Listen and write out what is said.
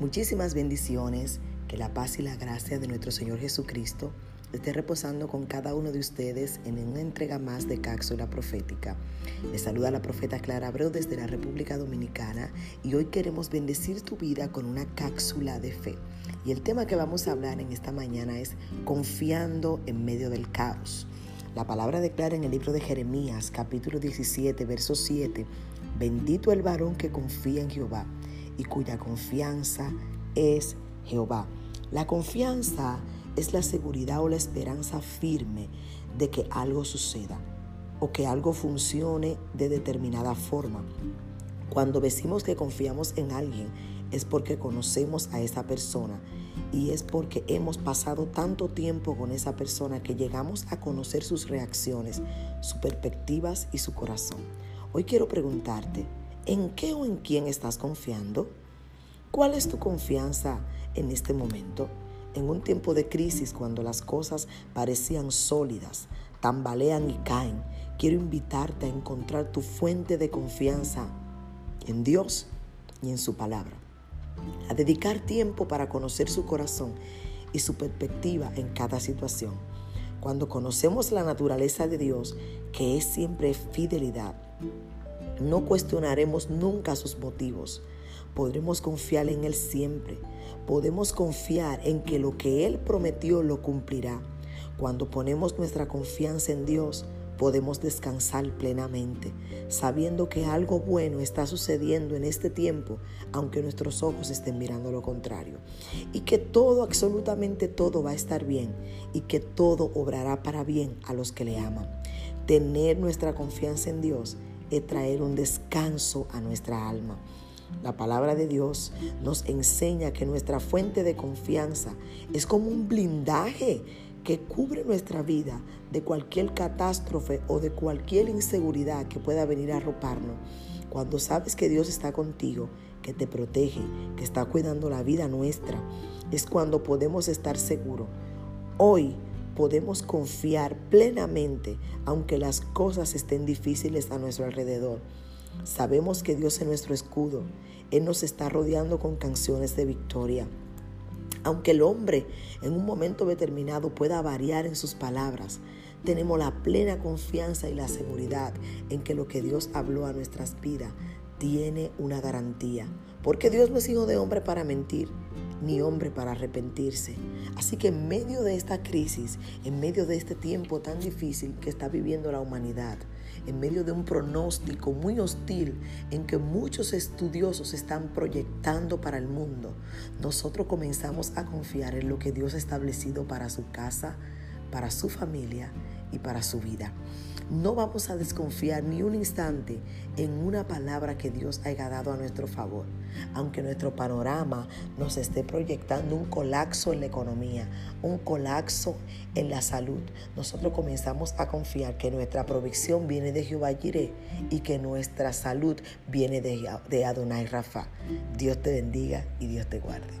Muchísimas bendiciones, que la paz y la gracia de nuestro Señor Jesucristo esté reposando con cada uno de ustedes en una entrega más de cápsula profética. Les saluda la profeta Clara Abreu desde la República Dominicana y hoy queremos bendecir tu vida con una cápsula de fe. Y el tema que vamos a hablar en esta mañana es confiando en medio del caos. La palabra declara en el libro de Jeremías, capítulo 17, verso 7, bendito el varón que confía en Jehová y cuya confianza es Jehová. La confianza es la seguridad o la esperanza firme de que algo suceda o que algo funcione de determinada forma. Cuando decimos que confiamos en alguien es porque conocemos a esa persona y es porque hemos pasado tanto tiempo con esa persona que llegamos a conocer sus reacciones, sus perspectivas y su corazón. Hoy quiero preguntarte, ¿en qué o en quién estás confiando? ¿Cuál es tu confianza en este momento? En un tiempo de crisis, cuando las cosas parecían sólidas, tambalean y caen, quiero invitarte a encontrar tu fuente de confianza en Dios y en su palabra. A dedicar tiempo para conocer su corazón y su perspectiva en cada situación. Cuando conocemos la naturaleza de Dios, que es siempre fidelidad, no cuestionaremos nunca sus motivos podremos confiar en Él siempre. Podemos confiar en que lo que Él prometió lo cumplirá. Cuando ponemos nuestra confianza en Dios, podemos descansar plenamente, sabiendo que algo bueno está sucediendo en este tiempo, aunque nuestros ojos estén mirando lo contrario. Y que todo, absolutamente todo va a estar bien y que todo obrará para bien a los que le aman. Tener nuestra confianza en Dios es traer un descanso a nuestra alma. La palabra de Dios nos enseña que nuestra fuente de confianza es como un blindaje que cubre nuestra vida de cualquier catástrofe o de cualquier inseguridad que pueda venir a arroparnos. Cuando sabes que Dios está contigo, que te protege, que está cuidando la vida nuestra, es cuando podemos estar seguros. Hoy podemos confiar plenamente aunque las cosas estén difíciles a nuestro alrededor. Sabemos que Dios es nuestro escudo. Él nos está rodeando con canciones de victoria. Aunque el hombre en un momento determinado pueda variar en sus palabras, tenemos la plena confianza y la seguridad en que lo que Dios habló a nuestras vidas tiene una garantía. Porque Dios no es hijo de hombre para mentir, ni hombre para arrepentirse. Así que en medio de esta crisis, en medio de este tiempo tan difícil que está viviendo la humanidad, en medio de un pronóstico muy hostil en que muchos estudiosos están proyectando para el mundo, nosotros comenzamos a confiar en lo que Dios ha establecido para su casa, para su familia y para su vida. No vamos a desconfiar ni un instante en una palabra que Dios haya dado a nuestro favor, aunque nuestro panorama nos esté proyectando un colapso en la economía, un colapso en la salud. Nosotros comenzamos a confiar que nuestra provisión viene de Jehová Jireh y que nuestra salud viene de, de Adonai Rafa. Dios te bendiga y Dios te guarde.